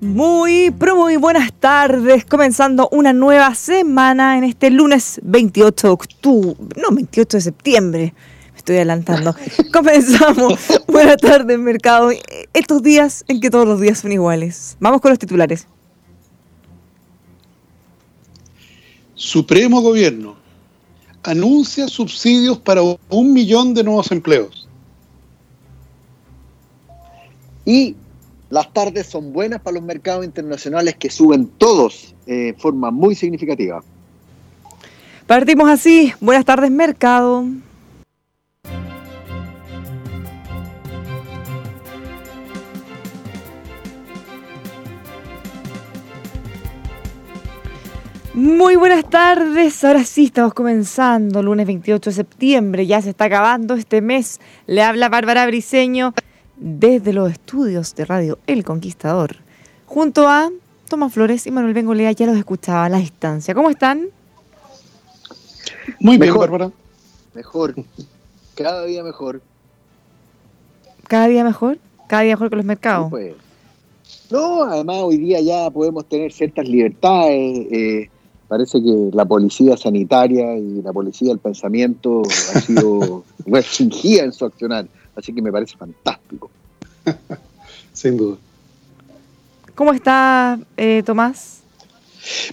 Muy, pero muy buenas tardes, comenzando una nueva semana en este lunes 28 de octubre, no, 28 de septiembre, me estoy adelantando. Comenzamos, buenas tardes, mercado, estos días en que todos los días son iguales. Vamos con los titulares. Supremo Gobierno anuncia subsidios para un millón de nuevos empleos. Y las tardes son buenas para los mercados internacionales que suben todos de forma muy significativa. Partimos así. Buenas tardes, mercado. Muy buenas tardes, ahora sí estamos comenzando, lunes 28 de septiembre, ya se está acabando este mes. Le habla Bárbara Briseño desde los estudios de Radio El Conquistador, junto a Tomás Flores y Manuel Bengolea, ya los escuchaba a la distancia. ¿Cómo están? Muy bien, Bárbara. Mejor, cada día mejor. ¿Cada día mejor? ¿Cada día mejor que los mercados? pues. No, además hoy día ya podemos tener ciertas libertades. Eh, parece que la policía sanitaria y la policía del pensamiento ha sido restringida en su accionar. Así que me parece fantástico. Sin duda. ¿Cómo está eh, Tomás?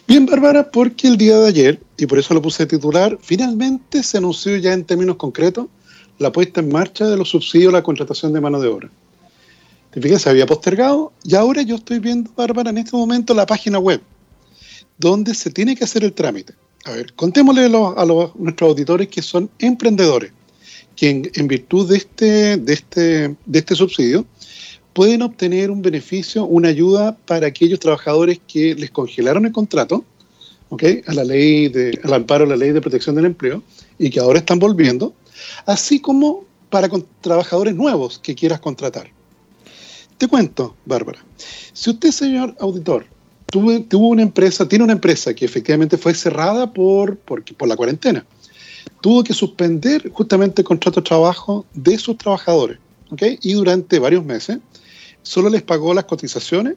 Bien, Bárbara, porque el día de ayer, y por eso lo puse titular, finalmente se anunció ya en términos concretos la puesta en marcha de los subsidios a la contratación de mano de obra. Te fijas, se había postergado y ahora yo estoy viendo, Bárbara, en este momento la página web donde se tiene que hacer el trámite. A ver, contémosle a, los, a los, nuestros auditores que son emprendedores que en, virtud de este, de, este, de este subsidio pueden obtener un beneficio, una ayuda para aquellos trabajadores que les congelaron el contrato, ¿okay? a la ley de, al amparo de la ley de protección del empleo, y que ahora están volviendo, así como para trabajadores nuevos que quieras contratar. Te cuento, Bárbara, si usted, señor auditor, tuvo, tuvo una empresa, tiene una empresa que efectivamente fue cerrada por, por, por la cuarentena, tuvo que suspender justamente el contrato de trabajo de sus trabajadores. ¿okay? Y durante varios meses solo les pagó las cotizaciones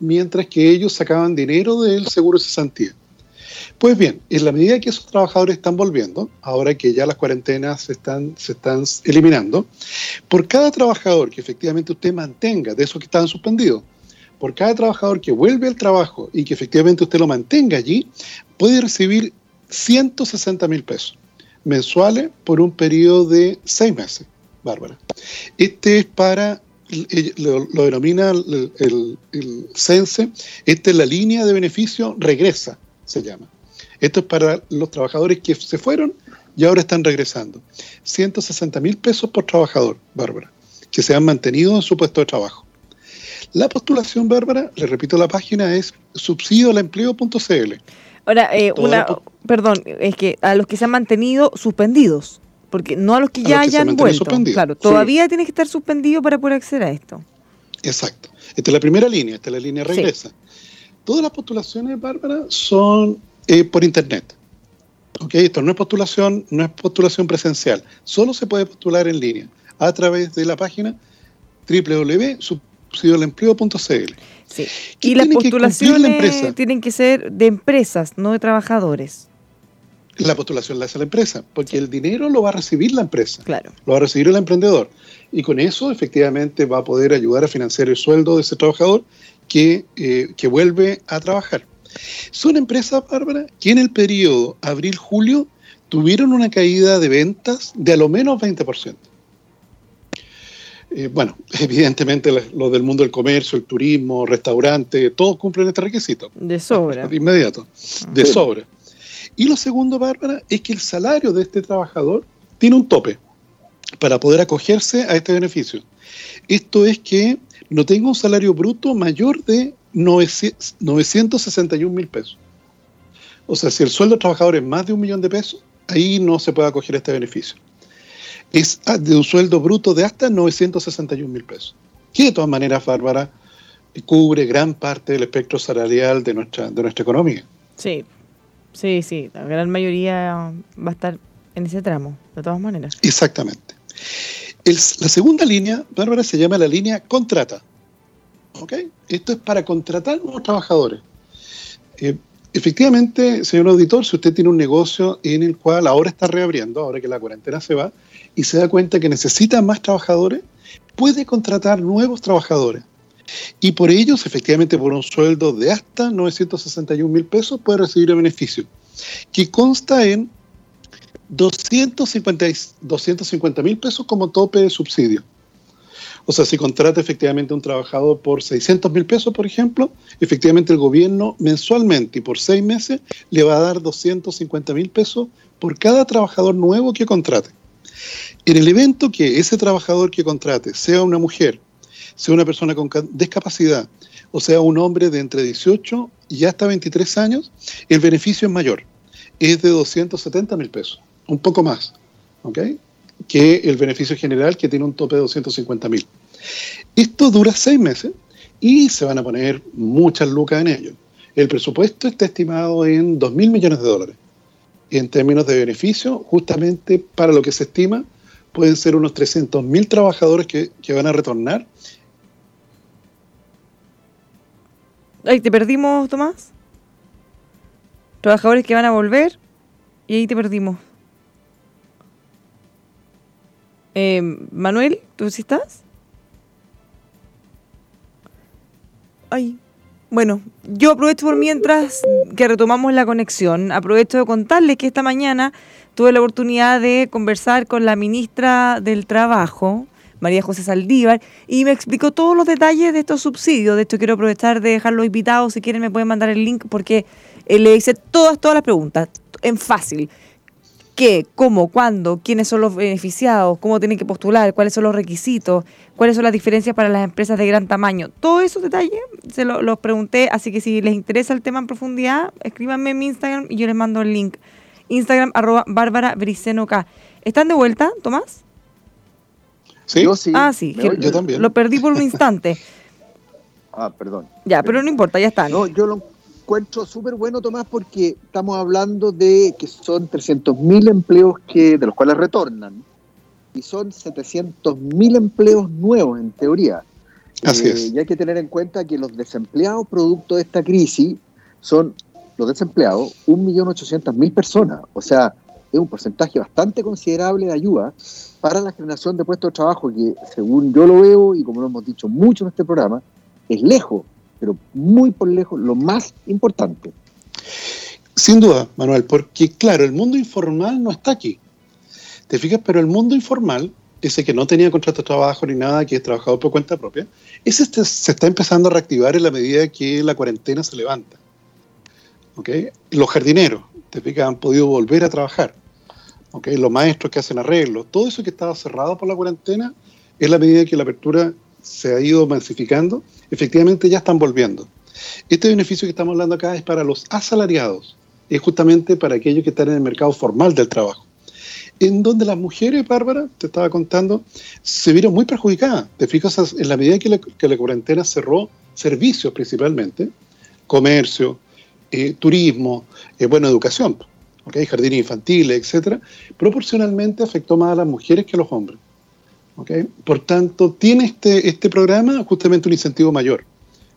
mientras que ellos sacaban dinero del seguro de cesantía. Pues bien, en la medida que esos trabajadores están volviendo, ahora que ya las cuarentenas se están, se están eliminando, por cada trabajador que efectivamente usted mantenga de esos que estaban suspendidos, por cada trabajador que vuelve al trabajo y que efectivamente usted lo mantenga allí, puede recibir 160 mil pesos mensuales por un periodo de seis meses, Bárbara. Este es para, lo, denomina el, el, CENSE, esta es la línea de beneficio regresa, se llama. Esto es para los trabajadores que se fueron y ahora están regresando. 160 mil pesos por trabajador, Bárbara, que se han mantenido en su puesto de trabajo. La postulación, Bárbara, le repito la página, es subsidioalempleo.cl. Ahora, eh, una, perdón, es que a los que se han mantenido suspendidos, porque no a los que ya hayan vuelto. Claro, todavía tiene que estar suspendido para poder acceder a esto. Exacto. Esta es la primera línea, esta es la línea regresa. Todas las postulaciones, Bárbara, son eh, por internet. ¿Ok? Esto no es postulación, no es postulación presencial. Solo se puede postular en línea a través de la página www.subsidioalempleo.cl. Sí. Y las postulaciones tienen que ser de empresas, no de trabajadores. La postulación la hace la empresa, porque el dinero lo va a recibir la empresa. Claro. Lo va a recibir el emprendedor. Y con eso, efectivamente, va a poder ayudar a financiar el sueldo de ese trabajador que, eh, que vuelve a trabajar. Son empresas, Bárbara, que en el periodo abril-julio tuvieron una caída de ventas de a lo menos 20%. Eh, bueno, evidentemente los del mundo del comercio, el turismo, restaurante, todos cumplen este requisito. De sobra. De inmediato, de sobra. Y lo segundo, Bárbara, es que el salario de este trabajador tiene un tope para poder acogerse a este beneficio. Esto es que no tenga un salario bruto mayor de 961 mil pesos. O sea, si el sueldo del trabajador es más de un millón de pesos, ahí no se puede acoger este beneficio. Es de un sueldo bruto de hasta 961 mil pesos, que de todas maneras, Bárbara, cubre gran parte del espectro salarial de nuestra, de nuestra economía. Sí, sí, sí, la gran mayoría va a estar en ese tramo, de todas maneras. Exactamente. la segunda línea, Bárbara, se llama la línea contrata. ¿Ok? Esto es para contratar nuevos trabajadores. Eh, efectivamente, señor auditor, si usted tiene un negocio en el cual ahora está reabriendo, ahora que la cuarentena se va, y se da cuenta que necesita más trabajadores, puede contratar nuevos trabajadores. Y por ellos, efectivamente, por un sueldo de hasta 961 mil pesos, puede recibir el beneficio, que consta en 250 mil pesos como tope de subsidio. O sea, si contrata efectivamente un trabajador por 600 mil pesos, por ejemplo, efectivamente el gobierno mensualmente y por seis meses le va a dar 250 mil pesos por cada trabajador nuevo que contrate. En el evento que ese trabajador que contrate sea una mujer, sea una persona con discapacidad o sea un hombre de entre 18 y hasta 23 años, el beneficio es mayor. Es de 270 mil pesos, un poco más, ¿ok? Que el beneficio general que tiene un tope de 250 mil. Esto dura seis meses y se van a poner muchas lucas en ello. El presupuesto está estimado en 2 mil millones de dólares. En términos de beneficio, justamente para lo que se estima, pueden ser unos 300 mil trabajadores que, van a retornar. Ahí te perdimos, Tomás. Trabajadores que van a volver y ahí te perdimos. Eh, Manuel, ¿tú sí estás? Ay, bueno, yo aprovecho por mientras que retomamos la conexión, aprovecho de contarles que esta mañana tuve la oportunidad de conversar con la ministra del Trabajo, María José Saldívar, y me explicó todos los detalles de estos subsidios. De hecho, quiero aprovechar de dejarlos invitados, si quieren me pueden mandar el link porque eh, le hice todas, todas las preguntas, en fácil qué, cómo, cuándo, quiénes son los beneficiados, cómo tienen que postular, cuáles son los requisitos, cuáles son las diferencias para las empresas de gran tamaño. Todos esos detalles se los pregunté, así que si les interesa el tema en profundidad, escríbanme en mi Instagram y yo les mando el link. Instagram arroba Bárbara K. ¿Están de vuelta, Tomás? Sí, yo sí. Ah, sí, yo también. Lo perdí por un instante. ah, perdón. Ya, pero no importa, ya está. No, yo lo encuentro súper bueno, Tomás, porque estamos hablando de que son 300.000 empleos que, de los cuales retornan y son 700.000 empleos nuevos, en teoría. Así es. Eh, y hay que tener en cuenta que los desempleados producto de esta crisis son los desempleados 1.800.000 personas. O sea, es un porcentaje bastante considerable de ayuda para la generación de puestos de trabajo que, según yo lo veo y como lo hemos dicho mucho en este programa, es lejos pero muy por lejos lo más importante. Sin duda, Manuel, porque claro, el mundo informal no está aquí. ¿Te fijas? Pero el mundo informal, ese que no tenía contrato de trabajo ni nada, que es trabajador por cuenta propia, ese este se está empezando a reactivar en la medida que la cuarentena se levanta. ¿Okay? Los jardineros, te fijas, han podido volver a trabajar. ¿Okay? Los maestros que hacen arreglos, todo eso que estaba cerrado por la cuarentena, es la medida que la apertura se ha ido masificando, efectivamente ya están volviendo. Este beneficio que estamos hablando acá es para los asalariados, es justamente para aquellos que están en el mercado formal del trabajo. En donde las mujeres, Bárbara, te estaba contando, se vieron muy perjudicadas. Te fijas, en la medida que la, cuarentena cerró servicios principalmente, comercio, eh, turismo, eh, buena educación, ¿okay? jardines infantiles, etcétera, proporcionalmente afectó más a las mujeres que a los hombres. Por tanto, tiene este, este programa justamente un incentivo mayor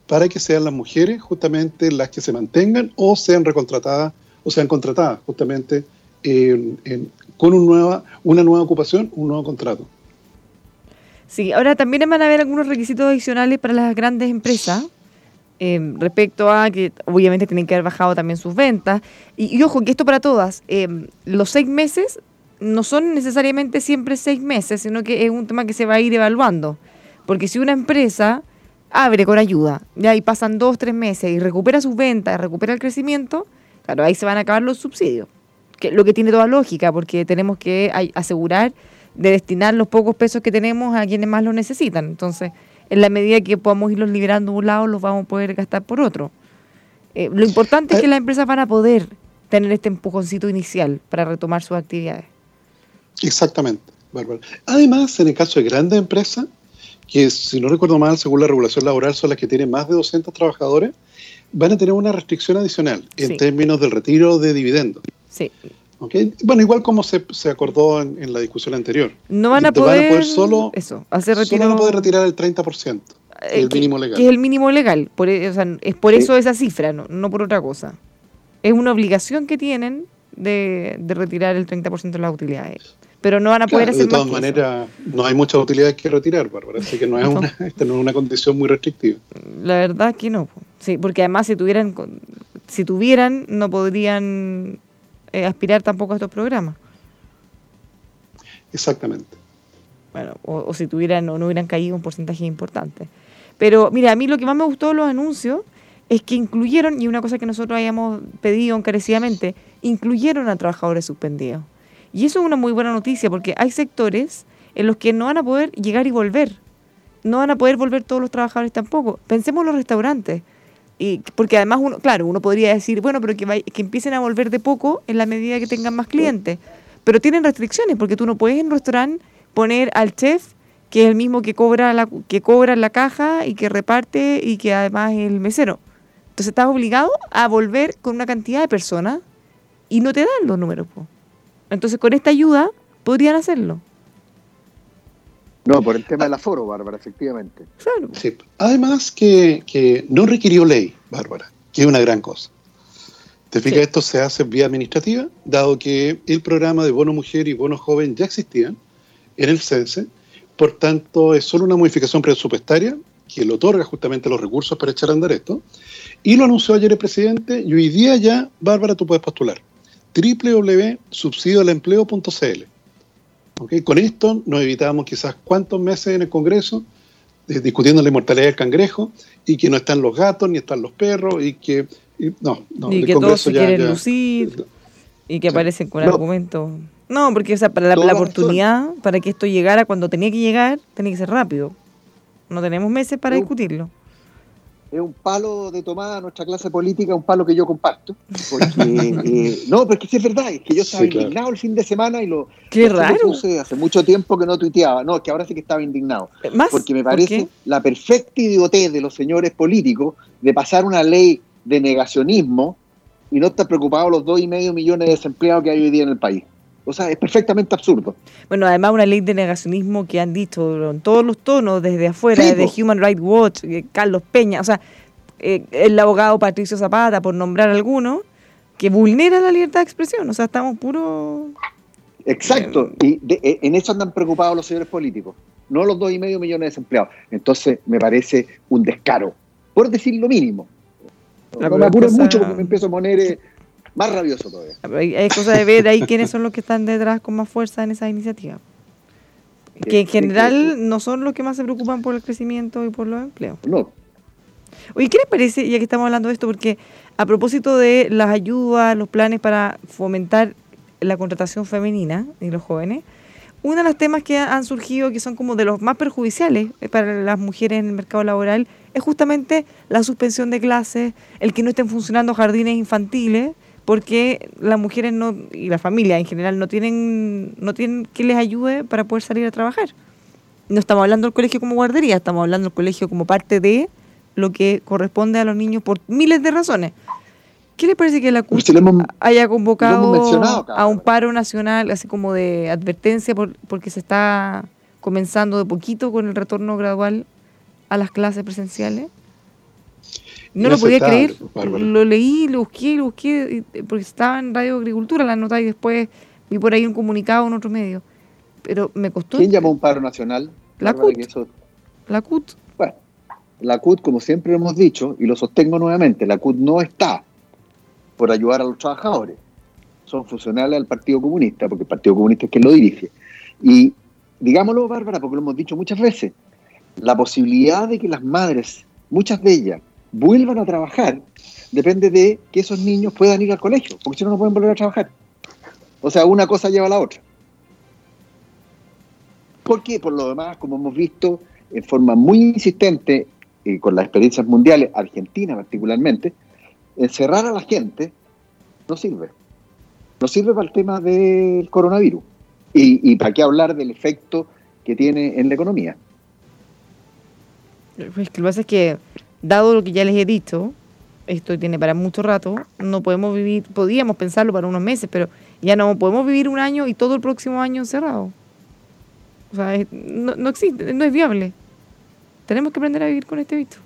para que sean las mujeres justamente las que se mantengan o sean recontratadas o sean contratadas justamente con un nueva, una nueva ocupación, un nuevo contrato. Sí, ahora también van a haber algunos requisitos adicionales para las grandes empresas. Eh, respecto a que obviamente tienen que haber bajado también sus ventas. Y, ojo, que esto para todas, eh, los seis meses no son necesariamente siempre seis meses, sino que es un tema que se va a ir evaluando. Porque si una empresa abre con ayuda, ya y pasan dos, tres meses y recupera sus ventas, recupera el crecimiento, claro, ahí se van a acabar los subsidios. Que, lo que tiene toda lógica, porque tenemos que asegurar de destinar los pocos pesos que tenemos a quienes más lo necesitan. Entonces, en la medida que podamos irlos liberando de un lado, los vamos a poder gastar por otro. Eh, lo importante es que eh. las empresas van a poder tener este empujoncito inicial para retomar sus actividades. Exactamente, Bárbara. Además, en el caso de grandes empresas, que si no recuerdo mal, según la regulación laboral, son las que tienen más de 200 trabajadores, van a tener una restricción adicional en términos del retiro de dividendos. Sí. Bueno, igual como se, acordó en, la discusión anterior. No van a, poder, solo, eso, hacer retiro, solo van a poder retirar el 30%, eh, el mínimo legal. Que es el mínimo legal, por, e, es por eso esa cifra, no, no por otra cosa. Es una obligación que tienen de, retirar el 30% de las utilidades. Pero no van a poder hacer De todas maneras, no hay muchas utilidades que retirar, Bárbara, así que no es, Una, esta no es una condición muy restrictiva. La verdad que no. Sí, porque además si tuvieran, si tuvieran no podrían eh, aspirar tampoco a estos programas. Exactamente. Bueno, o, si tuvieran o no hubieran caído un porcentaje importante. Pero mira, a mí lo que más me gustó de los anuncios es que incluyeron, y una cosa que nosotros habíamos pedido encarecidamente, incluyeron a trabajadores suspendidos. Y eso es una muy buena noticia porque hay sectores en los que no van a poder llegar y volver. No van a poder volver todos los trabajadores tampoco. Pensemos en los restaurantes. Y, porque además, uno, claro, uno podría decir, bueno, pero que, que empiecen a volver de poco en la medida que tengan más clientes. Pero tienen restricciones, porque tú no puedes en un restaurante poner al chef, que es el mismo que cobra, la, que cobra la caja y que reparte y que además es el mesero. Entonces estás obligado a volver con una cantidad de personas y no te dan los números. Entonces con esta ayuda podrían hacerlo. No, por el tema del aforo, Bárbara, efectivamente. Sí. Además que, no requirió ley, Bárbara, que es una gran cosa. Te fijas, esto se hace vía administrativa, dado que el programa de bono mujer y bono joven ya existían en el CENSE, por tanto es solo una modificación presupuestaria que le otorga justamente los recursos para echar a andar esto, y lo anunció ayer el presidente, y hoy día ya, Bárbara, tú puedes postular www.subsidioalempleo.cl con esto nos evitamos quizás cuántos meses en el Congreso eh, discutiendo la inmortalidad del cangrejo y que no están los gatos ni están los perros y que no, no y que todos se quieren lucir y que aparecen con argumentos. No porque o sea para la, oportunidad para que esto llegara cuando tenía que llegar tenía que ser rápido. No tenemos meses para discutirlo es un palo de tomada nuestra clase política, un palo que yo comparto. Porque, eh, no, porque sí es verdad, es que yo estaba indignado el fin de semana y lo, Qué raro. puse hace mucho tiempo que no tuiteaba. No, es que ahora sí que estaba indignado. Porque me parece la perfecta idiotez de los señores políticos de pasar una ley de negacionismo y no estar preocupados los dos y medio millones de desempleados que hay hoy día en el país. O sea, es perfectamente absurdo. Bueno, además una ley de negacionismo que han dicho en todos los tonos, desde afuera, desde Human Rights Watch, eh, Carlos Peña, o sea, eh, el abogado Patricio Zapata, por nombrar alguno, que vulnera la libertad de expresión. O sea, estamos puros... Exacto, y eh, en eso andan preocupados los señores políticos, no los dos y medio millones de desempleados. Entonces, me parece un descaro, por decir lo mínimo. me apuro mucho porque me empiezo a poner más rabioso todavía. Hay, cosas de ver ahí quiénes son los que están detrás con más fuerza en esa iniciativa. Que en general no son los que más se preocupan por el crecimiento y por los empleos. No. Oye, ¿qué les parece, ya que estamos hablando de esto, porque a propósito de las ayudas, los planes para fomentar la contratación femenina y los jóvenes, uno de los temas que han surgido, que son como de los más perjudiciales eh, para las mujeres en el mercado laboral, es justamente la suspensión de clases, el que no estén funcionando jardines infantiles, porque las mujeres no y la familia en general no tienen no tienen que les ayude para poder salir a trabajar. No estamos hablando del colegio como guardería, estamos hablando del colegio como parte de lo que corresponde a los niños por miles de razones. ¿Qué le parece que la CUT haya convocado a un paro nacional, así como de advertencia, por, porque se está comenzando de poquito con el retorno gradual a las clases presenciales? No lo podía creer. Lo leí, lo busqué, lo busqué, porque estaba en Radio Agricultura la nota y después vi por ahí un comunicado en otro medio. Pero me costó. ¿Quién llamó un paro nacional? La CUT. La CUT. Bueno, la CUT, como siempre hemos dicho, y lo sostengo nuevamente, la CUT no está por ayudar a los trabajadores. Son funcionales al Partido Comunista, porque el Partido Comunista es quien lo dirige. Y digámoslo, Bárbara, porque lo hemos dicho muchas veces, la posibilidad de que las madres, muchas de ellas, vuelvan a trabajar depende de que esos niños puedan ir al colegio, porque si no, no pueden volver a trabajar. O sea, una cosa lleva a la otra. Porque, por lo demás, como hemos visto, en forma muy insistente, y con las experiencias mundiales, Argentina particularmente, encerrar a la gente no sirve. No sirve para el tema del coronavirus. Y, y para qué hablar del efecto que tiene en la economía. Pues lo que pasa es que, dado lo que ya les he dicho, esto tiene para mucho rato, no podemos vivir, podíamos pensarlo para unos meses, pero ya no podemos vivir un año y todo el próximo año encerrado. O sea, no, no existe, no es viable. Tenemos que aprender a vivir con este visto,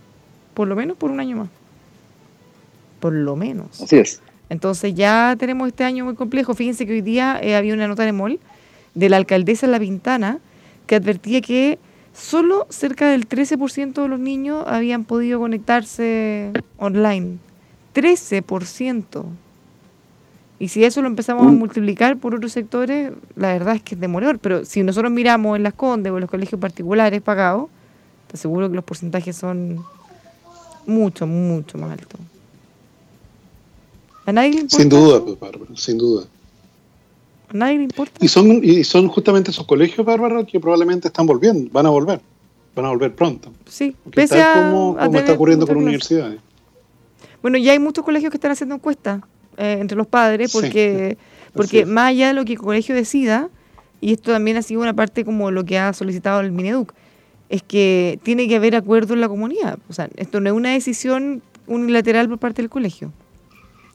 por lo menos por un año más. Por lo menos. Así es. Entonces ya tenemos este año muy complejo. Fíjense que hoy día eh, había una nota de MOL de la alcaldesa La Pintana que advertía que solo cerca del 13% de los niños habían podido conectarse online. 13%. Y si eso lo empezamos a multiplicar por otros sectores, la verdad es que es de morir. Pero si nosotros miramos en las Condes o en los colegios particulares pagados, te aseguro que los porcentajes son mucho, mucho más altos. ¿A nadie le importa? Sin duda, pues, Bárbara, sin duda. ¿A nadie le importa? Y son, y son justamente esos colegios, Bárbara, que probablemente están volviendo, van a volver, van a volver pronto. Sí, pese a, como, está ocurriendo con universidades. Bueno, ya hay muchos colegios que están haciendo encuestas eh, entre los padres, porque, porque más allá de lo que el colegio decida, y esto también ha sido una parte como lo que ha solicitado el Mineduc, es que tiene que haber acuerdo en la comunidad. O sea, esto no es una decisión unilateral por parte del colegio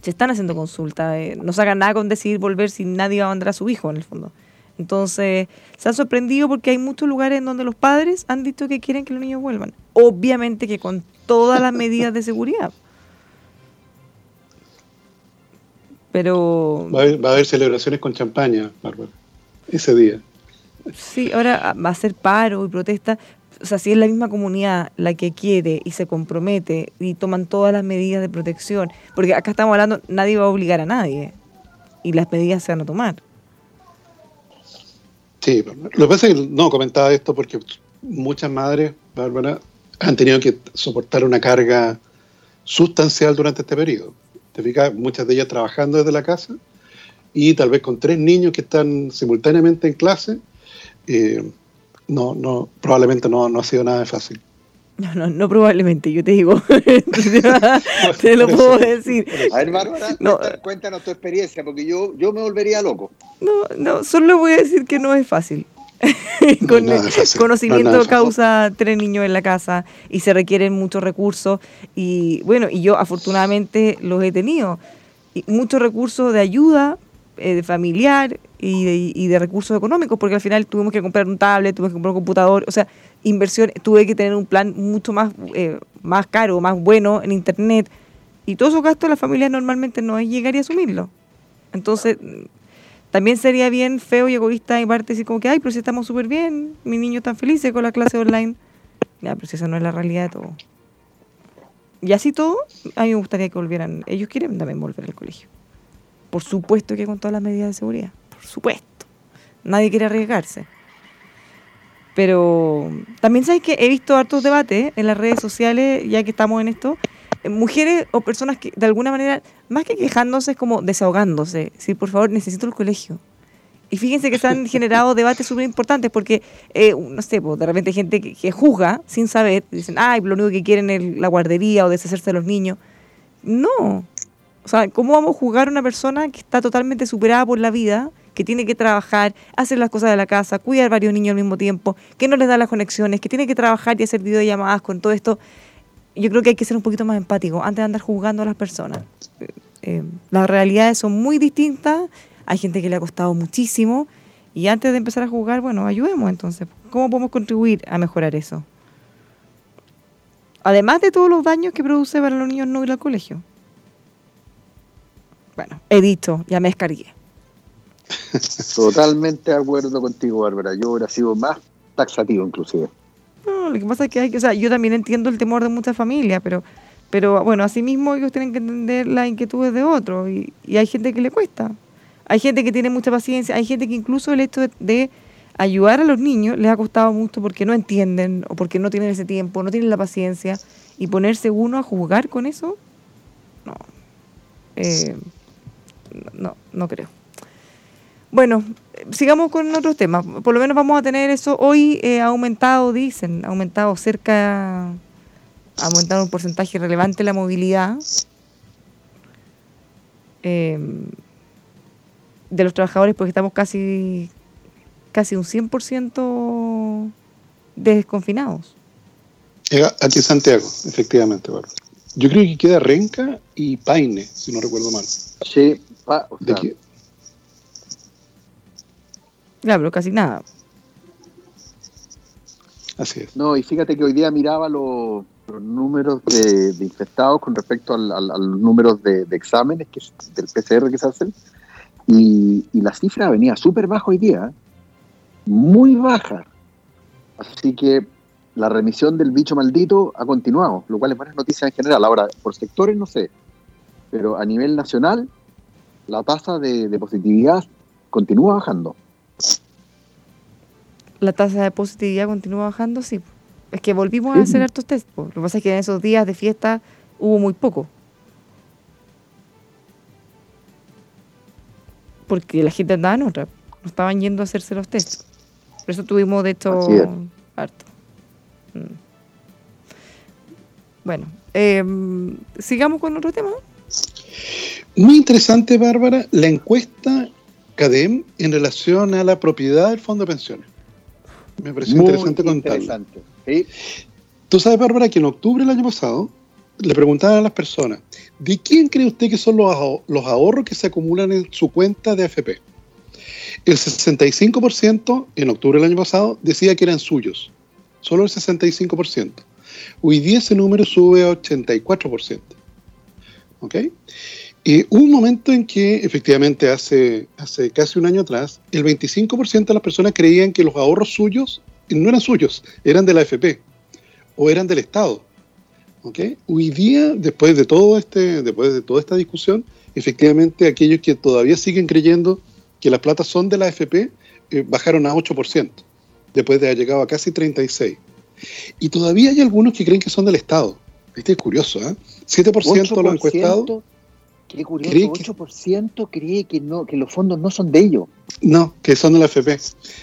se están haciendo consultas, eh, no sacan nada con decidir volver si nadie va a mandar a su hijo en el fondo. Entonces, se han sorprendido porque hay muchos lugares en donde los padres han dicho que quieren que los niños vuelvan. Obviamente que con todas las medidas de seguridad. Pero... Va a haber, celebraciones con champaña, Bárbara, ese día. Sí, ahora va a ser paro y protesta, o sea, si es la misma comunidad la que quiere y se compromete y toman todas las medidas de protección, porque acá estamos hablando, nadie va a obligar a nadie y las medidas se van a tomar. Sí, lo que pasa es que no comentaba esto porque muchas madres, Bárbara, han tenido que soportar una carga sustancial durante este periodo. Te fijas, muchas de ellas trabajando desde la casa y tal vez con tres niños que están simultáneamente en clase. Eh, no, no, probablemente no, no ha sido nada fácil. No, no, no probablemente, yo te digo. te lo puedo decir. A ver, Bárbara, cuéntanos tu experiencia, porque yo, yo me volvería loco. No, no, solo voy a decir que no es fácil. Con conocimiento causa tres niños en la casa y se requieren muchos recursos. Y bueno, y yo afortunadamente los he tenido. Y muchos recursos de ayuda eh, familiar y de, y de, recursos económicos, porque al final tuvimos que comprar un tablet, tuvimos que comprar un computador, o sea, inversión, tuve que tener un plan mucho más, eh, más caro, más bueno en internet, y todos esos gastos la familia normalmente no es llegar y asumirlo. Entonces, también sería bien feo y egoísta y parte decir como que, ay, pero si estamos súper bien, mi niño tan feliz con la clase online. Ya, pero si esa no es la realidad de todo. Y así todo, a mí me gustaría que volvieran, ellos quieren también volver al colegio. Por supuesto que con todas las medidas de seguridad, supuesto. Nadie quiere arriesgarse. Pero también sabes que he visto hartos debates en las redes sociales, ya que estamos en esto, eh, mujeres o personas que de alguna manera, más que quejándose, es como desahogándose. Sí, por favor, necesito el colegio. Y fíjense que se han generado debates súper importantes porque, eh, no sé, pues, de repente hay gente que, juzga sin saber, dicen, ay, lo único que quieren es la guardería o deshacerse de los niños. No, o sea, ¿cómo vamos a juzgar a una persona que está totalmente superada por la vida, que tiene que trabajar, hacer las cosas de la casa, cuidar varios niños al mismo tiempo, que no les da las conexiones, que tiene que trabajar y hacer videollamadas con todo esto? Yo creo que hay que ser un poquito más empático antes de andar juzgando a las personas. Eh, eh, las realidades son muy distintas, hay gente que le ha costado muchísimo y antes de empezar a juzgar, bueno, ayudemos entonces. ¿Cómo podemos contribuir a mejorar eso? Además de todos los daños que produce para los niños no ir al colegio. Bueno, he dicho, ya me descargué. Totalmente de acuerdo contigo, Bárbara. Yo hubiera sido más taxativo, inclusive. No, lo que pasa es que hay que, o sea, yo también entiendo el temor de muchas familias, pero, pero bueno, asimismo ellos tienen que entender las inquietudes de otros y, hay gente que le cuesta. Hay gente que tiene mucha paciencia, hay gente que incluso el hecho de, de ayudar a los niños les ha costado mucho porque no entienden o porque no tienen ese tiempo, no tienen la paciencia y ponerse uno a jugar con eso, no, eh, no, no creo. Bueno, sigamos con otros temas. Por lo menos vamos a tener eso. Hoy eh, ha aumentado, dicen, ha aumentado cerca, ha aumentado un porcentaje relevante la movilidad eh, de los trabajadores porque estamos casi, casi un 100% desconfinados. Eh, Aquí Santiago, efectivamente, Bárbara. Yo creo que queda Renca y Paine, si no recuerdo mal. Sí, pa- o. Claro, pero casi nada. Así es. No, y fíjate que hoy día miraba los, los números de, de infectados con respecto al, al- a los números de, de exámenes que, es- del PCR que se hacen, y, y la cifra venía súper baja hoy día, muy baja. Así que la remisión del bicho maldito ha continuado, lo cual es buena noticia en general. Ahora, por sectores no sé, pero a nivel nacional, la tasa de, de positividad continúa bajando. La tasa de positividad continúa bajando, sí. Es que volvimos a hacer hartos test. Lo que pasa es que en esos días de fiesta hubo muy poco. Porque la gente andaba en otra. No estaban yendo a hacerse los test. Por eso tuvimos, de hecho, harto. Mm. Bueno, em, sigamos con otro tema. Muy interesante, Bárbara, la encuesta CADEM en relación a la propiedad del fondo de pensiones. Me pareció Muy interesante contarlo. interesante. Sí, Tú sabes, Bárbara, que en octubre del año pasado le preguntaban a las personas, ¿de quién cree usted que son los ahorros que se acumulan en su cuenta de AFP? El 65% en octubre del año pasado decía que eran suyos, solo el 65%. Hoy día ese número sube a 84%. ¿Ok? Y hubo un momento en que, efectivamente, hace, hace casi un año atrás, el 25% de las personas creían que los ahorros suyos no eran suyos, eran de la AFP o eran del Estado. ¿ok? Hoy día, después de, todo este, después de toda esta discusión, efectivamente aquellos que todavía siguen creyendo que las platas son de la AFP eh, bajaron a 8%, después de haber llegado a casi 36%. Y todavía hay algunos que creen que son del Estado. Este es curioso, ¿eh? 7% de los encuestados, Qué curioso, cree que- 8% cree que, no, que los fondos no son de ellos. no, que son de la AFP.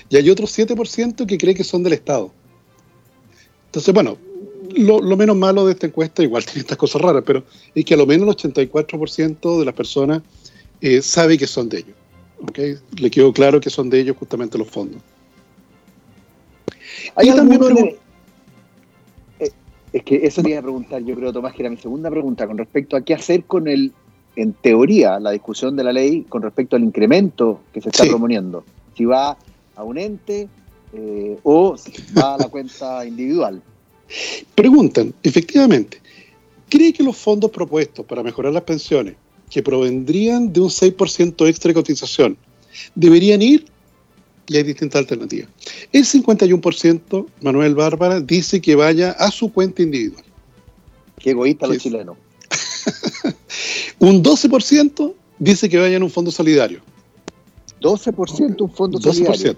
Y hay otro 7% que cree que son del Estado. Entonces, bueno, lo, lo menos malo de esta encuesta, igual tiene estas cosas raras, pero es que a lo menos el 84% de las personas eh, sabe que son de ellos. ¿ok? Le quedó claro que son de ellos justamente los fondos. Hay Y también pregun- Eh, es que eso te iba a preguntar, yo creo, Tomás, que era mi segunda pregunta con respecto a qué hacer con el, en teoría, la discusión de la ley con respecto al incremento que se está Sí. proponiendo. Si va a un ente eh, o si va a la cuenta individual. Preguntan, efectivamente, ¿cree que los fondos propuestos para mejorar las pensiones, que provendrían de un 6% extra de cotización, deberían ir? Y hay distintas alternativas. El 51%, Manuel Bárbara, dice que vaya a su cuenta individual. Qué egoísta los chilenos. Un 12% dice que vaya en un fondo solidario. 12% un fondo 12%. solidario.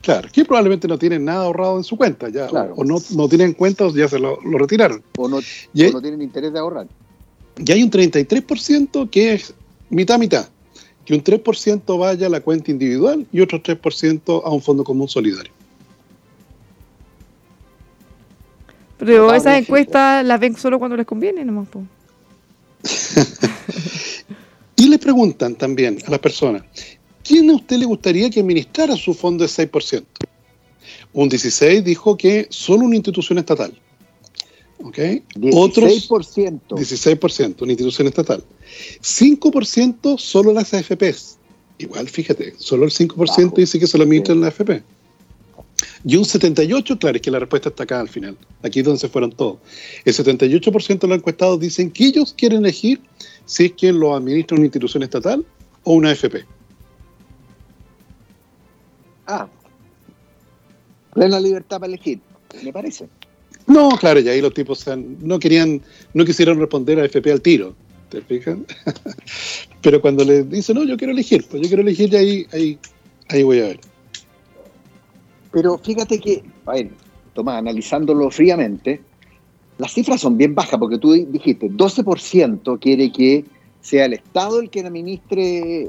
Claro, que probablemente no tienen nada ahorrado en su cuenta, ya, Claro. o, o no, no tienen cuenta o ya se lo, lo retiraron. O no, Y o no tienen interés de ahorrar. Y hay un 33% que es mitad-mitad. Que un 3% vaya a la cuenta individual y otro 3% a un fondo común solidario. Pero esas encuestas las ven solo cuando les conviene nomás. po. Y le preguntan también a las personas, ¿quién a usted le gustaría que administrara su fondo de 6%? Un 16 dijo que solo una institución estatal. ¿Ok? Otros 16%. 16%, una institución estatal. 5% solo las AFPs. Igual, fíjate, solo el 5% Bajo. dice que se lo administran las AFP. Y un 78, claro, es que la respuesta está acá al final. Aquí es donde se fueron todos. El 78% de los encuestados dicen que ellos quieren elegir si es quien lo administra una institución estatal o una FP. Ah, plena libertad para elegir, me parece. No, claro, y ahí los tipos no querían, no quisieron responder a FP al tiro, ¿te fijas? Pero cuando les dice, no, yo quiero elegir, pues yo quiero elegir y ahí, ahí, ahí voy a ver. Pero fíjate que, a ver, Tomás, analizándolo fríamente, las cifras son bien bajas, porque tú dijiste, 12% quiere que sea el Estado el que administre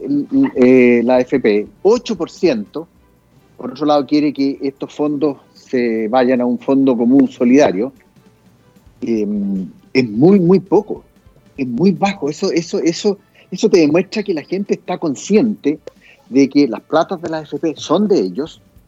eh, la AFP, 8%, por otro lado, quiere que estos fondos se vayan a un fondo común solidario, em, es muy, muy poco, es muy bajo. Eso, eso, eso, eso te demuestra que la gente está consciente de que las platas de la AFP son de ellos,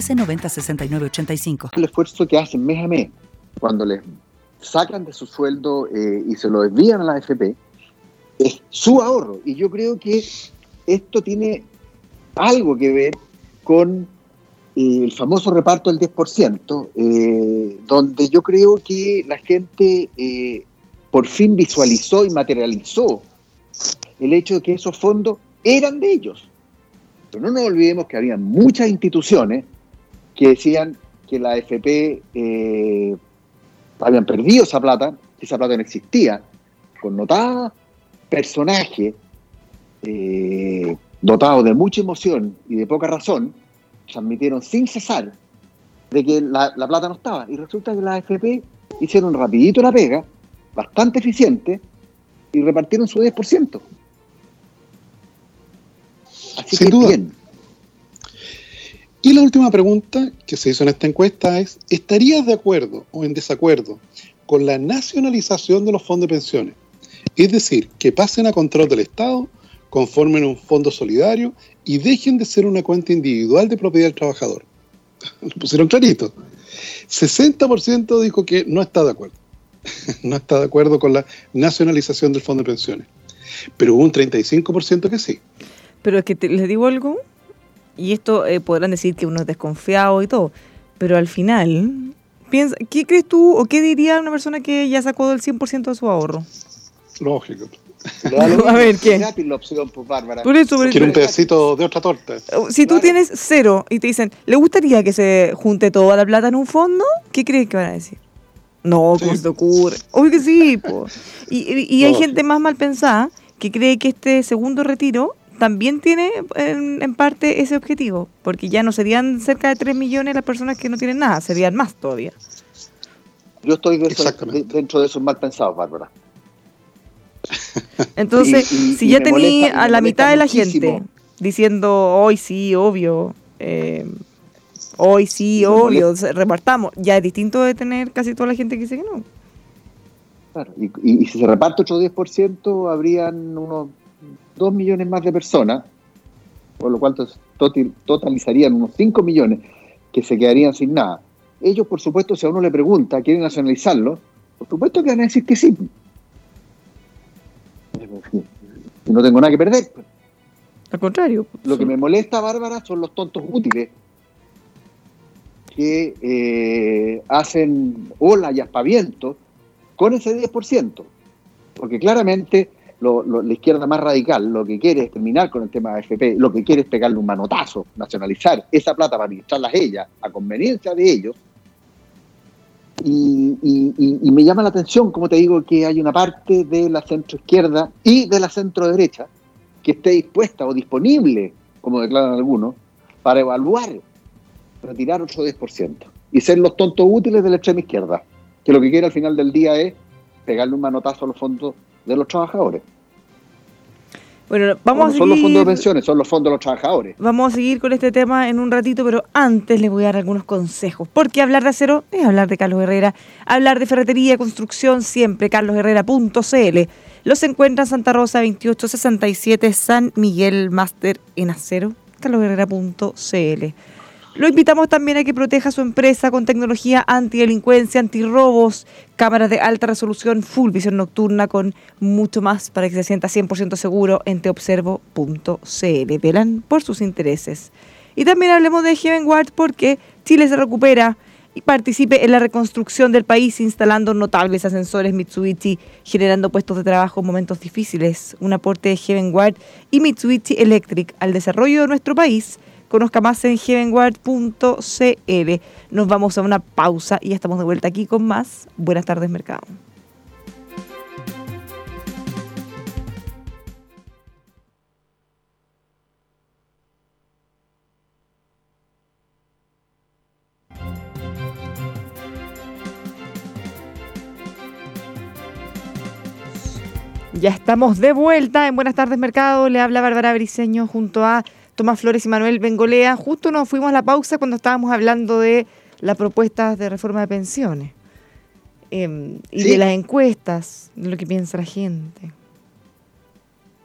9069 el esfuerzo que hacen mes cuando les sacan de su sueldo eh, y se lo envían a la AFP, es su ahorro. Y yo creo que esto tiene algo que ver con eh, el famoso reparto del 10%, eh, donde yo creo que la gente por fin visualizó y materializó el hecho de que esos fondos eran de ellos. Pero no nos olvidemos que había muchas instituciones que decían que la AFP eh, habían perdido esa plata, que esa plata no existía, con notadas personajes eh, dotados de mucha emoción y de poca razón, transmitieron sin cesar de que la, plata no estaba. Y resulta que la AFP hicieron rapidito la pega, bastante eficiente, y repartieron su 10%. Así Sin duda. bien. Y la última pregunta que se hizo en esta encuesta es, ¿estarías de acuerdo o en desacuerdo con la nacionalización de los fondos de pensiones? Es decir, que pasen a control del Estado, conformen un fondo solidario y dejen de ser una cuenta individual de propiedad del trabajador. Lo pusieron clarito. 60% dijo que no está de acuerdo. no está de acuerdo con la nacionalización del fondo de pensiones. Pero hubo un 35% que sí. Pero es que les digo algo, y esto eh, podrán decir que uno es desconfiado y todo, pero al final, piensa, ¿qué crees tú o qué diría una persona que ya sacó del 100% de su ahorro? Lógico. a ver, ¿qué? Por eso, Quiere un pedacito de otra torta. Uh, si tú tienes cero y te dicen, ¿le gustaría que se junte toda la plata en un fondo? ¿Qué crees que van a decir? No, ¿cómo se te ocurre? Obvio que sí, Y, y, hay gente más mal pensada que cree que este segundo retiro también tiene en, parte ese objetivo, porque ya no serían cerca de 3 millones las personas que no tienen nada, serían más todavía. Yo estoy dentro de esos mal pensados, Bárbara. Entonces, si ya tenía a la mitad de la gente diciendo hoy sí, obvio, eh, hoy sí, obvio, repartamos, ya es distinto de tener casi toda la gente que dice que no. Claro, y, y si se reparte otro 10%, habrían unos 2 millones más de personas, por lo cual totalizarían unos 5 millones que se quedarían sin nada. Ellos, por supuesto, si a uno le pregunta, ¿quieren nacionalizarlo? Por supuesto que van a decir que sí. Y no tengo nada que perder. Al contrario. Lo que me molesta, Bárbara, son los tontos útiles que eh, hacen ola y aspavientos con ese 10%. Porque claramente la izquierda más radical lo que quiere es terminar con el tema de AFP, lo que quiere es pegarle un manotazo, nacionalizar esa plata para administrarla ella, a conveniencia de ellos. Y, y, me llama la atención, como te digo, que hay una parte de la centro izquierda y de la centro derecha que esté dispuesta o disponible, como declaran algunos, para evaluar retirar otro 10% y ser los tontos útiles de la extrema izquierda, que lo que quiere al final del día es pegarle un manotazo a los fondos de los trabajadores. Bueno, vamos a seguir, son los fondos de pensiones, son los fondos de los trabajadores. Vamos a seguir con este tema en un ratito, pero antes les voy a dar algunos consejos. Porque hablar de acero es hablar de Carlos Herrera. Hablar de ferretería, construcción, siempre carlosherrera.cl. Los encuentra en Santa Rosa 2867 San Miguel Master en acero, carlosherrera.cl. Lo invitamos también a que proteja su empresa con tecnología antidelincuencia, antirrobos, cámaras de alta resolución, full visión nocturna con mucho más para que se sienta 100% seguro en teobservo.cl. Velan por sus intereses. Y también hablemos de Heavenward porque Chile se recupera y participe en la reconstrucción del país instalando notables ascensores Mitsubishi, generando puestos de trabajo en momentos difíciles. Un aporte de Heavenward y Mitsubishi Electric al desarrollo de nuestro país Conozca más en heavenguard.cl. Nos vamos a una pausa y ya estamos de vuelta aquí con más. Buenas tardes, mercado. Ya estamos de vuelta en Buenas tardes Mercado. Le habla Bárbara Briseño junto a Tomás Flores y Manuel Bengolea, justo nos fuimos a la pausa cuando estábamos hablando de las propuestas de reforma de pensiones em, y de las encuestas, de lo que piensa la gente.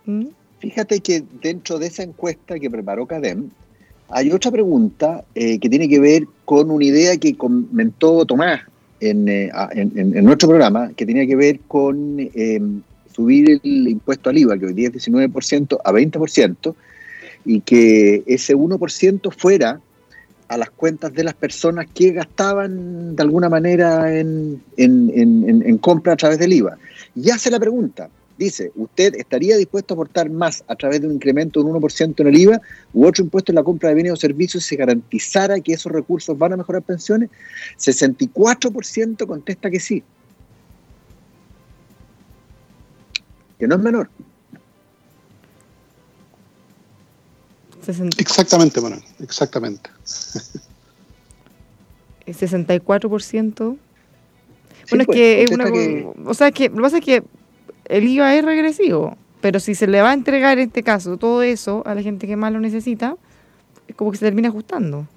¿Mm? Fíjate que dentro de esa encuesta que preparó CADEM, hay otra pregunta eh, que tiene que ver con una idea que comentó Tomás en, eh, en, nuestro programa, que tenía que ver con em, subir el impuesto al IVA, que hoy día es 19%, a 20%, y que ese 1% fuera a las cuentas de las personas que gastaban de alguna manera en, compra a través del IVA. Y hace la pregunta, dice, ¿usted estaría dispuesto a aportar más a través de un incremento de un 1% en el IVA u otro impuesto en la compra de bienes o servicios si se garantizara que esos recursos van a mejorar pensiones? 64% contesta que sí. Que no es menor. Exactamente, Manuel, exactamente. El 64%. Bueno, es pues, que, es una, o sea, que lo que pasa es que el IVA es regresivo, pero si se le va a entregar en este caso todo eso a la gente que más lo necesita, es como que se termina ajustando.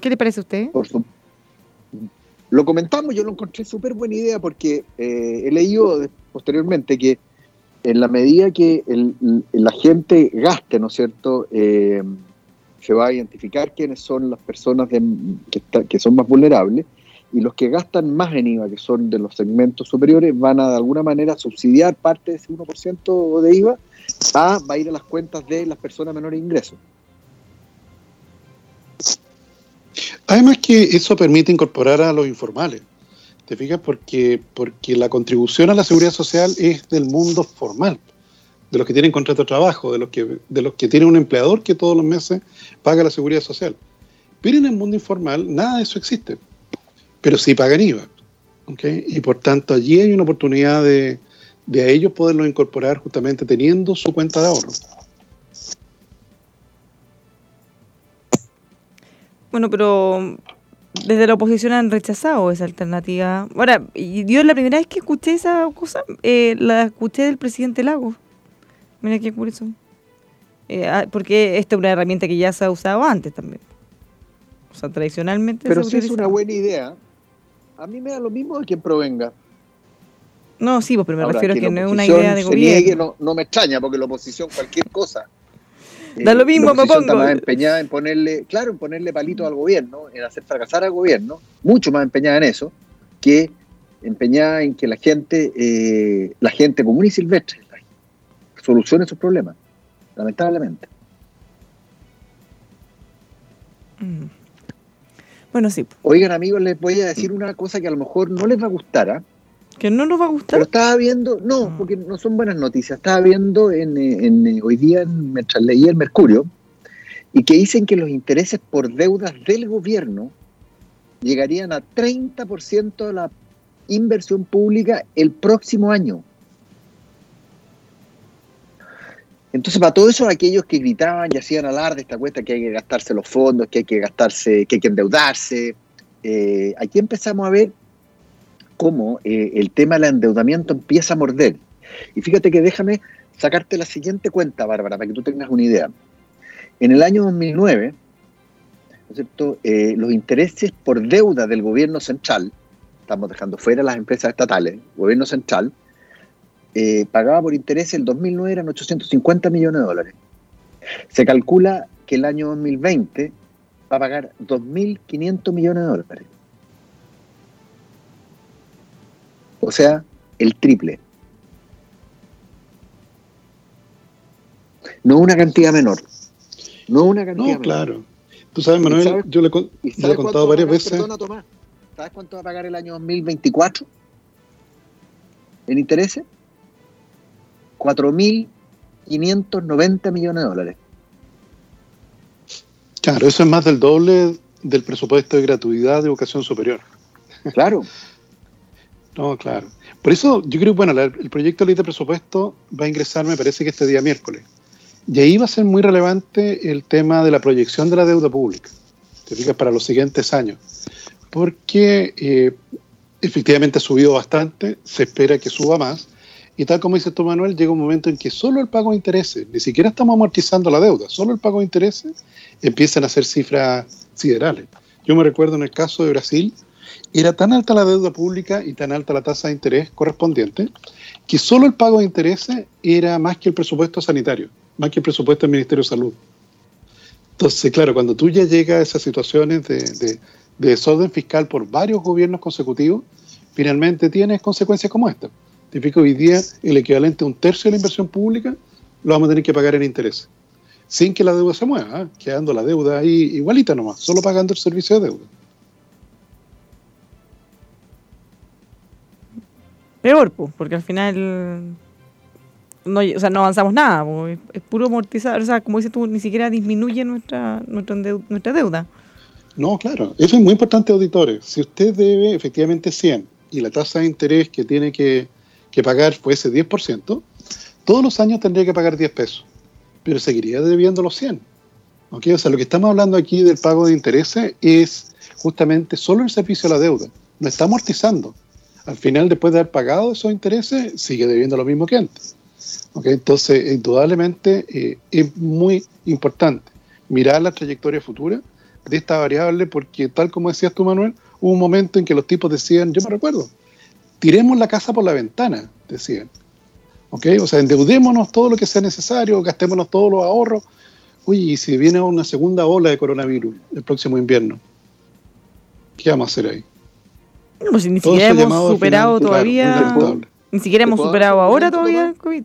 ¿Qué le parece a usted? Por Lo comentamos, yo lo encontré súper buena idea porque eh, he leído posteriormente que en la medida que la gente gaste, ¿no es cierto?, eh, se va a identificar quiénes son las personas que, son más vulnerables y los que gastan más en IVA, que son de los segmentos superiores, van a de alguna manera subsidiar parte de ese 1% de IVA, a, a ir a las cuentas de las personas menores ingresos. Además que eso permite incorporar a los informales. ¿Te? Porque, porque la contribución a la seguridad social es del mundo formal, de los que tienen contrato de trabajo, de los que, de los que tienen un empleador que todos los meses paga la seguridad social. Pero en el mundo informal nada de eso existe, pero sí pagan IVA. Y por tanto allí hay una oportunidad de, de a ellos poderlo incorporar justamente teniendo su cuenta de ahorro. Bueno, pero desde la oposición han rechazado esa alternativa. Ahora, yo la primera vez que escuché esa cosa, eh, la escuché del presidente Lago. Mira qué curioso. Eh, ah, porque esta es una herramienta que ya se ha usado antes también. O sea, tradicionalmente. Pero si es una buena idea, a mí me da lo mismo de quien provenga. No, sí, pues, pero me refiero a que no es una idea de gobierno. no, no me extraña, porque la oposición, cualquier cosa Da lo mismo, me pongo. Está más empeñada en ponerle, claro, en ponerle palito al gobierno, en hacer fracasar al gobierno, mucho más empeñada en eso, que empeñada en que la gente, eh, la gente común y silvestre, solucione sus problemas, lamentablemente. Mm. Bueno, sí. Oigan, amigos, les voy a decir una cosa que a lo mejor no les va a gustar, ¿ah? Que no nos va a gustar. Pero estaba viendo, no, ah. porque no son buenas noticias. Estaba viendo en, en, hoy día, mientras leía el Mercurio, y que dicen que los intereses por deudas del gobierno llegarían a 30% de la inversión pública el próximo año. Entonces, para todos esos aquellos que gritaban y hacían alarde esta cuesta que hay que gastarse los fondos, que hay que gastarse, que hay que endeudarse, eh, aquí empezamos a ver cómo eh, el tema del endeudamiento empieza a morder. Y fíjate que déjame sacarte la siguiente cuenta, Bárbara, para que tú tengas una idea. En el año 2009, eh, los intereses por deuda del gobierno central, estamos dejando fuera las empresas estatales, gobierno central, eh, pagaba por interés el 2009 eran 850 millones de dólares. Se calcula que el año 2020 va a pagar 2.500 millones de dólares. O sea, el triple. No una cantidad menor. No una cantidad. No, claro. Tú sabes, Manuel, yo le, he contado varias veces. Perdona, Tomás. ¿Sabes cuánto va a pagar el año 2024 en intereses? 4.590 millones de dólares. Claro, eso es más del doble del presupuesto de gratuidad de educación superior. Claro. no, claro. Por eso yo creo que bueno, el proyecto de ley de presupuesto va a ingresar, me parece que este día miércoles. Y ahí va a ser muy relevante el tema de la proyección de la deuda pública, te para los siguientes años, porque eh, efectivamente ha subido bastante, se espera que suba más, y tal como dice tú, Manuel, llega un momento en que solo el pago de intereses, ni siquiera estamos amortizando la deuda, solo el pago de intereses empiezan a ser cifras siderales. Yo me recuerdo en el caso de Brasil, era tan alta la deuda pública y tan alta la tasa de interés correspondiente, que solo el pago de intereses era más que el presupuesto sanitario más que el presupuesto del Ministerio de Salud. Entonces, claro, cuando tú ya llegas a esas situaciones de, desorden fiscal por varios gobiernos consecutivos, finalmente tienes consecuencias como esta. Típico hoy día el equivalente a un tercio de la inversión pública lo vamos a tener que pagar en intereses, sin que la deuda se mueva, ¿eh? quedando la deuda ahí igualita nomás, solo pagando el servicio de deuda. Peor, pues, porque al final no, o sea, no avanzamos nada, es puro amortizar, o sea, como dices tú, ni siquiera disminuye nuestra, nuestra, nuestra deuda. No, claro, eso es muy importante, auditores. Si usted debe efectivamente 100 y la tasa de interés que tiene que, que pagar fuese 10%, todos los años tendría que pagar 10 pesos, pero seguiría debiendo los 100. ¿Okay? O sea, lo que estamos hablando aquí del pago de intereses es justamente solo el servicio a la deuda, no está amortizando. Al final, después de haber pagado esos intereses, sigue debiendo lo mismo que antes. Entonces, indudablemente eh, es muy importante mirar la trayectoria futura de esta variable porque tal como decías tú, Manuel, hubo un momento en que los tipos decían, yo me recuerdo, tiremos la casa por la ventana, decían. ¿Okay? O sea, endeudémonos todo lo que sea necesario, gastémonos todos los ahorros. Uy, y si viene una segunda ola de coronavirus el próximo invierno, ¿qué vamos a hacer ahí? Pues ni siquiera hemos superado todavía. ni siquiera hemos superado ahora todavía el COVID.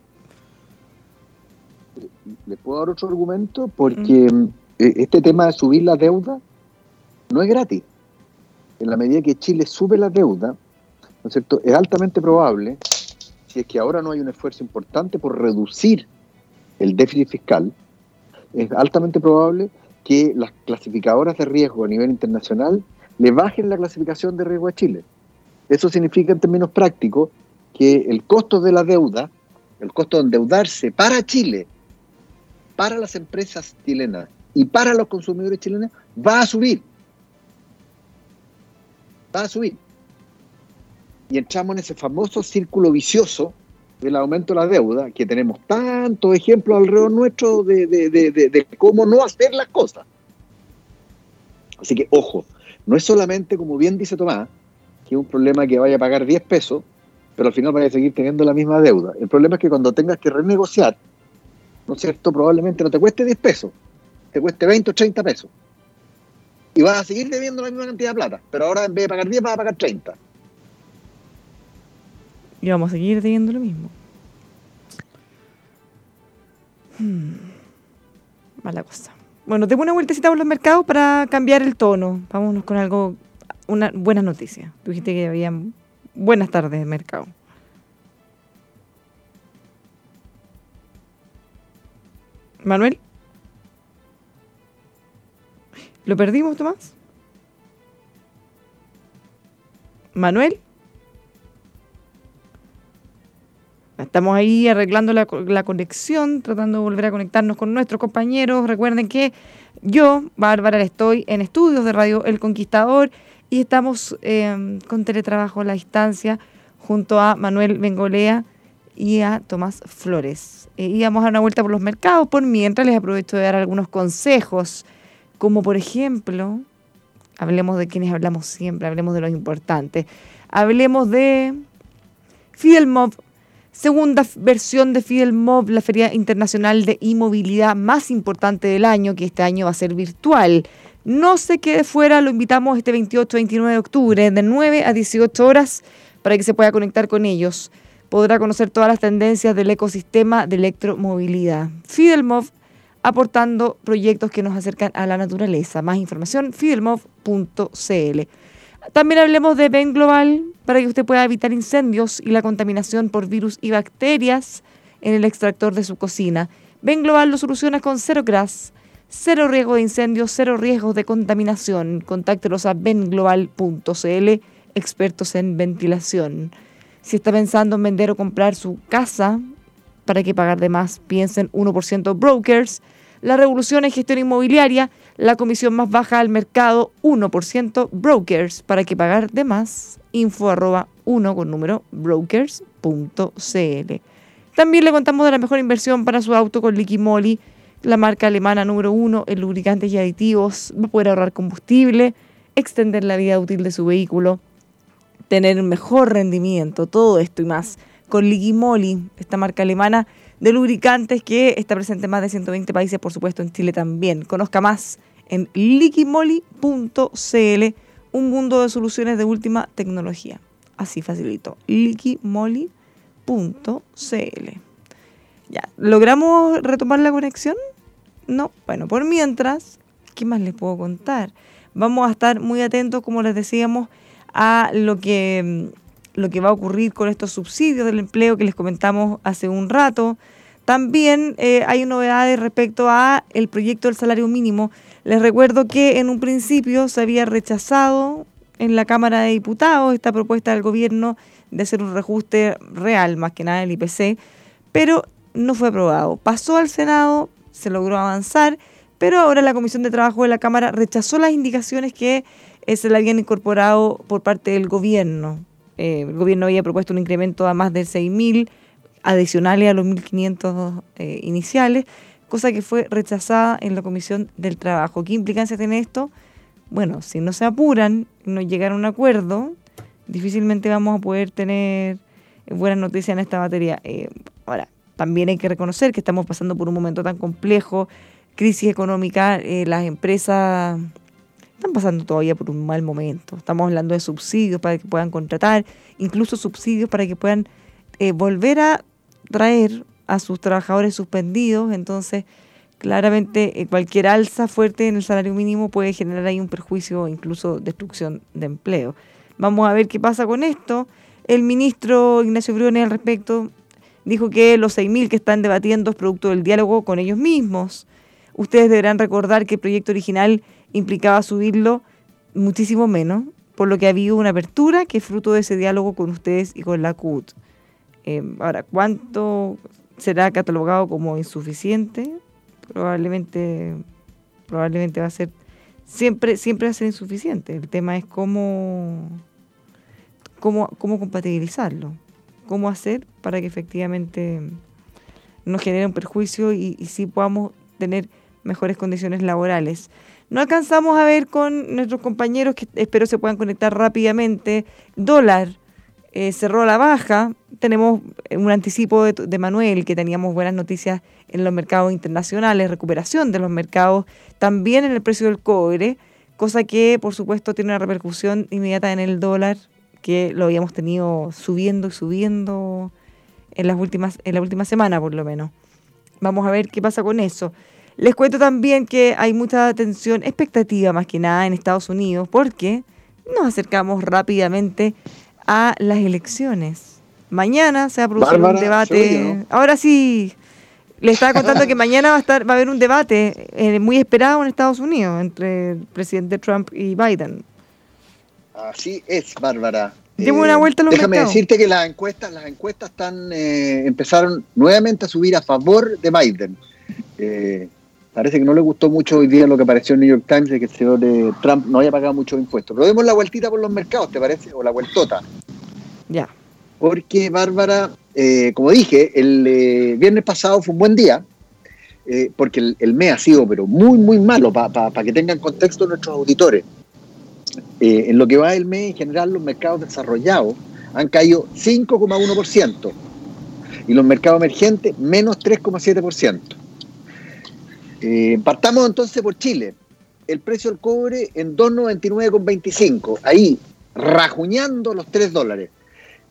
¿Les puedo dar otro argumento? Porque mm, e, este tema de subir la deuda no es gratis. En la medida que Chile sube la deuda, ¿no es cierto? Es altamente probable, si es que ahora no hay un esfuerzo importante por reducir el déficit fiscal, es altamente probable que las clasificadoras de riesgo a nivel internacional le bajen la clasificación de riesgo a Chile. Eso significa en términos prácticos que el costo de la deuda, el costo de endeudarse para Chile para las empresas chilenas y para los consumidores chilenos va a subir. Va a subir. Y entramos en ese famoso círculo vicioso del aumento de la deuda, que tenemos tantos ejemplos alrededor nuestro de, de, cómo no hacer las cosas. Así que, ojo, no es solamente, como bien dice Tomás, que es un problema que vaya a pagar 10 pesos, pero al final vaya a seguir teniendo la misma deuda. El problema es que cuando tengas que renegociar, ¿no es cierto? Probablemente no te cueste 10 pesos, te cueste 20 o 30 pesos. Y vas a seguir debiendo la misma cantidad de plata, pero ahora en vez de pagar 10 vas a pagar 30. Y vamos a seguir debiendo lo mismo. Hmm. Mala cosa. Bueno, tengo una vueltecita por los mercados para cambiar el tono. Vámonos con algo, una buena noticia. Tú dijiste que había Buenas tardes, mercado. Manuel. ¿Lo perdimos, Tomás? Manuel. Estamos ahí arreglando la, conexión, tratando de volver a conectarnos con nuestros compañeros. Recuerden que yo, Bárbara, estoy en estudios de Radio El Conquistador y estamos em, con teletrabajo a la distancia junto a Manuel Bengolea y a Tomás Flores. Eh, íbamos a una vuelta por los mercados, por mientras les aprovecho de dar algunos consejos, como por ejemplo, hablemos de quienes hablamos siempre, hablemos de los importantes. Hablemos de Fidel Mob segunda versión de Fidel Mob, la feria internacional de inmovilidad más importante del año, que este año va a ser virtual. No se quede fuera, lo invitamos este 28-29 de octubre, de 9 a 18 horas, para que se pueda conectar con ellos. Podrá conocer todas las tendencias del ecosistema de electromovilidad. Fidel Mob aportando proyectos que nos acercan a la naturaleza. Más información, fidelmov.cl. También hablemos de Ben Global para que usted pueda evitar incendios y la contaminación por virus y bacterias en el extractor de su cocina. Ben Global lo soluciona con cero gras, cero riesgo de incendios, cero riesgo de contaminación. Contáctelos a benglobal.cl, expertos en ventilación. Si está pensando en vender o comprar su casa, ¿para qué pagar de más? Piensen 1% brokers. La revolución en gestión inmobiliaria la comisión más baja al mercado, 1%, brokers, para que pagar de más, info arroba 1 con número brokers.cl. También le contamos de la mejor inversión para su auto con Liqui Moly, la marca alemana número 1 en lubricantes y aditivos, va a poder ahorrar combustible, extender la vida útil de su vehículo, tener un mejor rendimiento, todo esto y más. Con Liqui Moly, esta marca alemana de lubricantes que está presente en más de 120 países, por supuesto en Chile también. Conozca más en liquimoli.cl, un mundo de soluciones de última tecnología. Así facilito, liquimoli.cl. Ya, ¿logramos retomar la conexión? No, bueno, por mientras, ¿qué más les puedo contar? Vamos a estar muy atentos, como les decíamos, a lo que, lo que va a ocurrir con estos subsidios del empleo que les comentamos hace un rato. También eh, hay novedades respecto a el proyecto del salario mínimo les recuerdo que en un principio se había rechazado en la Cámara de Diputados esta propuesta del gobierno de hacer un reajuste real, más que nada del IPC, pero no fue aprobado. Pasó al Senado, se logró avanzar, pero ahora la Comisión de Trabajo de la Cámara rechazó las indicaciones que eh, se le habían incorporado por parte del gobierno. Eh, el gobierno había propuesto un incremento a más de 6.000 adicionales a los 1.500 eh, iniciales cosa que fue rechazada en la Comisión del Trabajo. ¿Qué implicancia tiene esto? Bueno, si no se apuran, no llegan a un acuerdo, difícilmente vamos a poder tener buenas noticias en esta materia. Eh, ahora, también hay que reconocer que estamos pasando por un momento tan complejo, crisis económica, eh, las empresas están pasando todavía por un mal momento. Estamos hablando de subsidios para que puedan contratar, incluso subsidios para que puedan eh, volver a traer a sus trabajadores suspendidos, entonces claramente eh, cualquier alza fuerte en el salario mínimo puede generar ahí un perjuicio incluso destrucción de empleo. Vamos a ver qué pasa con esto. El ministro Ignacio Briones al respecto dijo que los 6.000 que están debatiendo es producto del diálogo con ellos mismos. Ustedes deberán recordar que el proyecto original implicaba subirlo muchísimo menos, por lo que ha habido una apertura que es fruto de ese diálogo con ustedes y con la CUT. Eh, ahora, ¿cuánto será catalogado como insuficiente, probablemente, probablemente va a ser, siempre, siempre va a ser insuficiente. El tema es cómo, cómo, cómo compatibilizarlo, cómo hacer para que efectivamente no genere un perjuicio y, y sí podamos tener mejores condiciones laborales. No alcanzamos a ver con nuestros compañeros que espero se puedan conectar rápidamente. Dólar eh, cerró la baja. Tenemos un anticipo de, Manuel, que teníamos buenas noticias en los mercados internacionales, recuperación de los mercados, también en el precio del cobre, cosa que por supuesto tiene una repercusión inmediata en el dólar, que lo habíamos tenido subiendo y subiendo en las últimas, en la última semana por lo menos. Vamos a ver qué pasa con eso. Les cuento también que hay mucha atención, expectativa más que nada en Estados Unidos, porque nos acercamos rápidamente a las elecciones. Mañana se va a producir un debate. Ahora sí, le estaba contando que mañana va a estar, va a haber un debate eh, muy esperado en Estados Unidos entre el presidente Trump y Biden. Así es, Bárbara. Demos una vuelta a los Déjame decirte que las encuestas, las encuestas están eh, empezaron nuevamente a subir a favor de Biden. Eh, parece que no le gustó mucho hoy día lo que apareció en New York Times de que el señor Trump no haya pagado muchos impuestos. Pero demos la vueltita por los mercados, ¿te parece? O la vueltota. Ya. Porque, Bárbara, eh, como dije, el viernes pasado fue un buen día, porque el, mes ha sido pero muy, muy malo, para que tengan contexto nuestros auditores. Eh, en lo que va del mes, en general, los mercados desarrollados han caído 5,1% y los mercados emergentes menos 3,7%. Eh, partamos entonces por Chile. El precio del cobre en 2,99,25, ahí rajuñando los 3 dólares.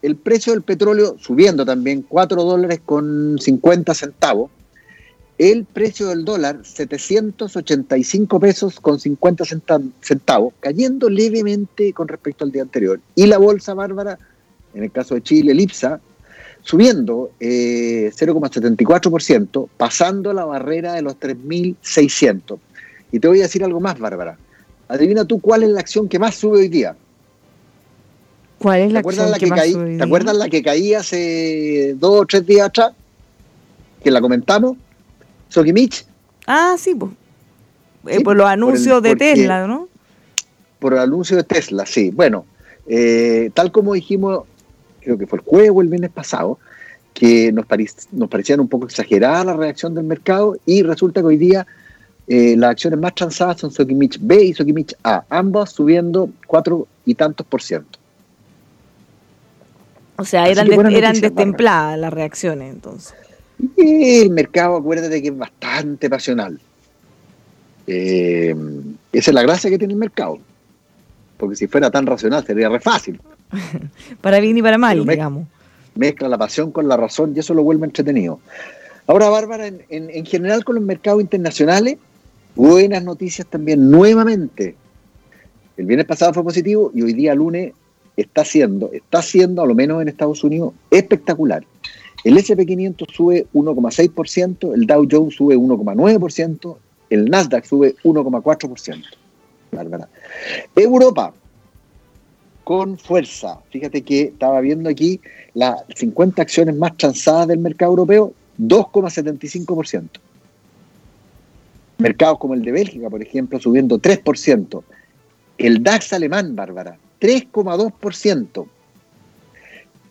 El precio del petróleo subiendo también 4 dólares con 50 centavos el precio del dólar 785 pesos con 50 centavos, cayendo levemente con respecto al día anterior. Y la bolsa bárbara, en el caso de Chile, el IPSA, subiendo 0,74%, eh, pasando la barrera de los 3.600. Y te voy a decir algo más, Bárbara. Adivina tú cuál es la acción que más sube hoy día. ¿Cuál es la acción que, más sube hoy día? ¿Te acuerdas la que caía hace dos o tres días atrás? Que la comentamos Sokimich. Ah, sí, pues. por los anuncios de Tesla, ¿no? Por el anuncio de Tesla, sí. Bueno, eh, tal como dijimos, creo que fue el jueves o el viernes pasado, que nos, nos parecían un poco exagerada la reacción del mercado y resulta que hoy día eh, las acciones más transadas son Sokimich B y Sokimich A, ambas subiendo cuatro y tantos por ciento. O sea, eran, eran destempladas las reacciones entonces. Y el mercado, acuérdate que es bastante pasional. Eh, esa es la gracia que tiene el mercado. Porque si fuera tan racional sería re fácil. para bien y para mal, digamos. Mezcla la pasión con la razón y eso lo vuelve entretenido. Ahora, Bárbara, en, en general con los mercados internacionales, buenas noticias también nuevamente. El viernes pasado fue positivo y hoy día lunes está siendo, está siendo, a lo menos en Estados Unidos, espectacular. El SP500 sube 1,6%, el Dow Jones sube 1,9%, el Nasdaq sube 1,4%. Europa, con fuerza. Fíjate que estaba viendo aquí las 50 acciones más transadas del mercado europeo, 2,75%. Mercados como el de Bélgica, por ejemplo, subiendo 3%. El DAX alemán, Bárbara, 3,2%.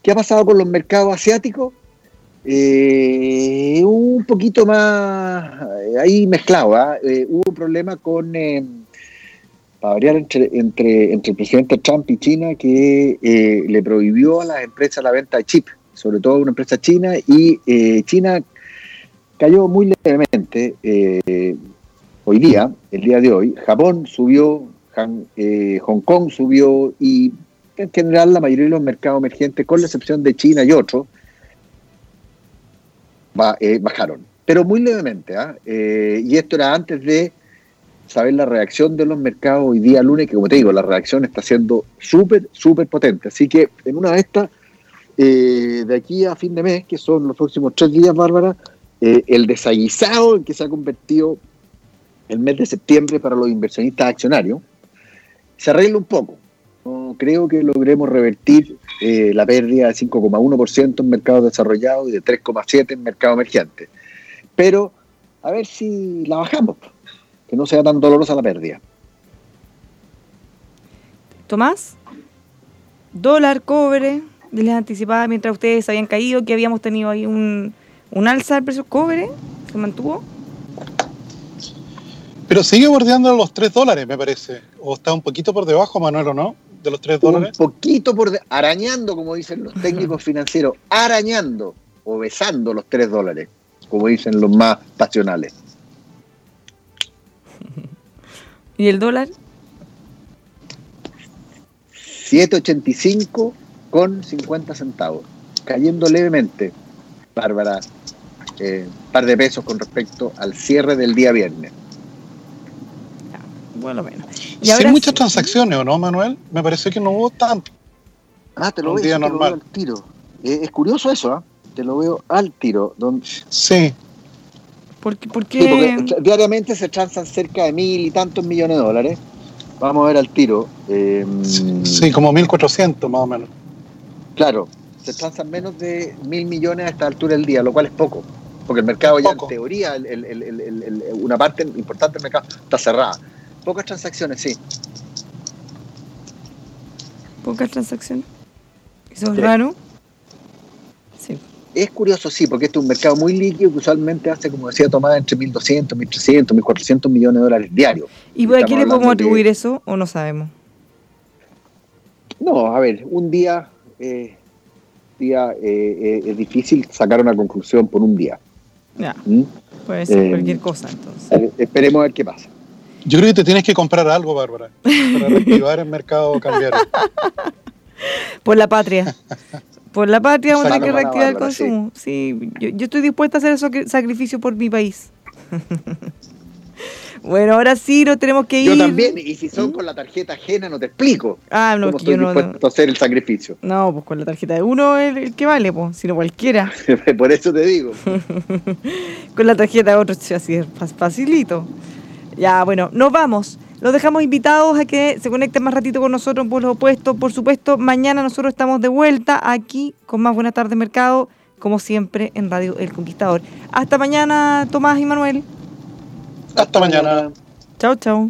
¿Qué ha pasado con los mercados asiáticos? Eh, un poquito más eh, ahí mezclado. ¿ah? Eh, hubo un problema con, eh, variar, entre, entre, el presidente Trump y China que le prohibió a las empresas la venta de chips, sobre todo a una empresa china, y China cayó muy levemente hoy día, el día de hoy. Japón subió, Hong Kong subió y en general la mayoría de los mercados emergentes, con la excepción de China y otros, eh, bajaron, pero muy levemente. ¿ah? Eh, y esto era antes de saber la reacción de los mercados hoy día lunes, que como te digo, la reacción está siendo súper, súper potente. Así que en una de estas, eh, de aquí a fin de mes, que son los próximos tres días, Bárbara, el desaguisado en que se ha convertido el mes de septiembre para los inversionistas accionarios, se arregla un poco. Creo que logremos revertir eh, la pérdida de 5,1% en mercados desarrollados y de 3,7% en mercado emergente. Pero a ver si la bajamos, que no sea tan dolorosa la pérdida. Tomás, dólar, cobre, les anticipaba mientras ustedes habían caído que habíamos tenido ahí un, un alza del precio cobre, se mantuvo. Pero sigue bordeando los 3 dólares, me parece. O está un poquito por debajo, Manuel, ¿o no? de los 3 dólares? Un poquito por arañando, como dicen los técnicos financieros, arañando o besando los 3 dólares, como dicen los más pasionales. ¿Y el dólar? 7.85 con 50 centavos, cayendo levemente, Bárbara, eh, par de pesos con respecto al cierre del día viernes bueno menos. ¿Y Sin muchas transacciones, ¿o no, Manuel? Me parece que no hubo tanto. Ah, te lo, Un veo, día te lo normal. veo al tiro. Eh, es curioso eso, ¿ah? Te lo veo al tiro. Don- Sí, Sí, ¿Por qué? por porque diariamente se transan cerca de mil y tantos millones de dólares. Vamos a ver al tiro. Eh, sí, como 1400 más o menos. Claro, se transan menos de mil millones a esta altura del día, lo cual es poco. Porque el mercado ya Poco. en teoría, el- el- el- el- el- el- una parte importante del mercado está cerrada. Pocas transacciones, sí. Pocas transacciones. Eso es Sí. raro. Es curioso, sí, porque este es un mercado muy líquido que usualmente hace, como decía Tomás, entre 1.200, 1.300, 1.400 millones de dólares diarios. ¿Y a Estamos qué le podemos hablando de- atribuir eso o no sabemos? No, a ver, un día, eh, día eh, eh, es difícil sacar una conclusión por un día. Ya, ¿Mm? puede ser Eh, cualquier cosa entonces. Eh, esperemos a ver qué pasa. Yo creo que te tienes que comprar algo, Bárbara, para reactivar el mercado cambiario. Por la patria. Por la patria vamos a tener que reactivar el sí. consumo. Sí, yo, yo estoy dispuesta a hacer esos sacri- sacrificios por mi país. bueno, ahora sí, nos tenemos que ir. Yo también, y si son con la tarjeta ajena, no te explico Ah, no, cómo estoy yo no. dispuesto a hacer el sacrificio. No, pues con la tarjeta de uno es el que vale, pues, sino cualquiera. por eso te digo. Con la tarjeta de otro, sí, así es fa- facilito. Ya, bueno, nos vamos. Los dejamos invitados a que se conecten más ratito con nosotros por los opuestos. Por supuesto, mañana nosotros estamos de vuelta aquí con más Buenas tardes Mercado, como siempre en Radio El Conquistador. Hasta mañana, Tomás y Manuel. Hasta mañana. Chao, chao.